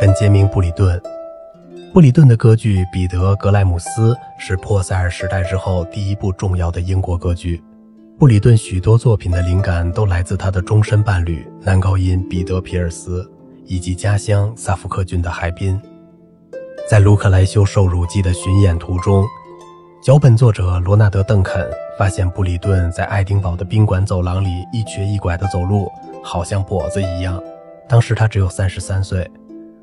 本杰明·布里顿。布里顿的歌剧《彼得·格莱姆斯》是珀塞尔时代之后第一部重要的英国歌剧。布里顿许多作品的灵感都来自他的终身伴侣男高音彼得·皮尔斯以及家乡萨福克郡的海滨。在卢克莱修受辱记的巡演途中，脚本作者罗纳德·邓肯发现布里顿在爱丁堡的宾馆走廊里一瘸一拐地走路，好像跛子一样。当时他只有三十三岁。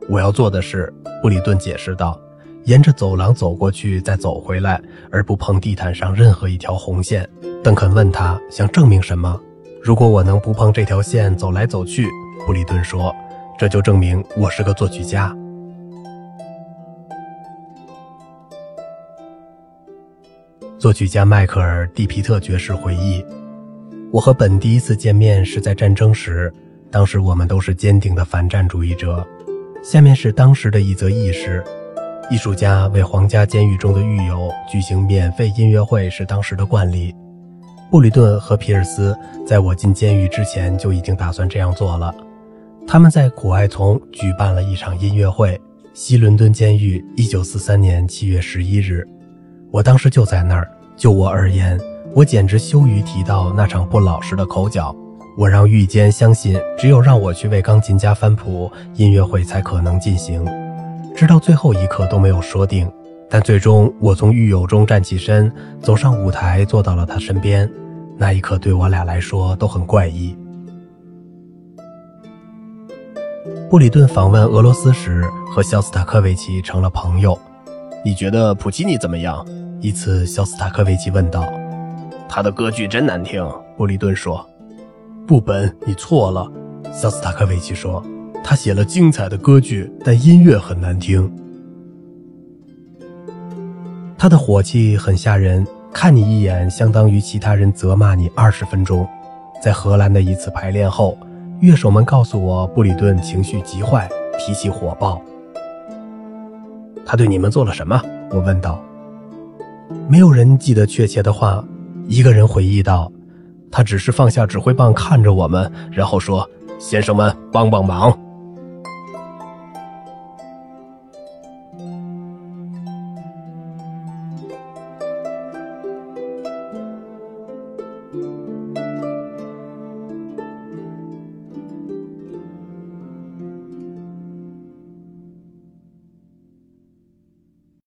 我要做的是，布里顿解释道，沿着走廊走过去，再走回来，而不碰地毯上任何一条红线。邓肯问他想证明什么？如果我能不碰这条线走来走去，布里顿说，这就证明我是个作曲家。作曲家迈克尔·蒂皮特爵士回忆：“我和本第一次见面是在战争时，当时我们都是坚定的反战主义者。下面是当时的一则轶事：艺术家为皇家监狱中的狱友举行免费音乐会是当时的惯例。布里顿和皮尔斯在我进监狱之前就已经打算这样做了。他们在苦艾丛举办了一场音乐会，西伦敦监狱，一九四三年七月十一日。”我当时就在那儿。就我而言，我简直羞于提到那场不老实的口角。我让狱监相信，只有让我去为钢琴家翻谱，音乐会才可能进行。直到最后一刻都没有说定。但最终，我从狱友中站起身，走上舞台，坐到了他身边。那一刻对我俩来说都很怪异。布里顿访问俄罗斯时，和肖斯塔科维奇成了朋友。你觉得普契尼怎么样？一次，肖斯塔科维奇问道：“他的歌剧真难听。”布里顿说：“布本，你错了。”肖斯塔科维奇说：“他写了精彩的歌剧，但音乐很难听。”他的火气很吓人，看你一眼相当于其他人责骂你二十分钟。在荷兰的一次排练后，乐手们告诉我，布里顿情绪极坏，脾气火爆。他对你们做了什么？我问道。没有人记得确切的话。一个人回忆道：“他只是放下指挥棒，看着我们，然后说：‘先生们，帮帮忙。’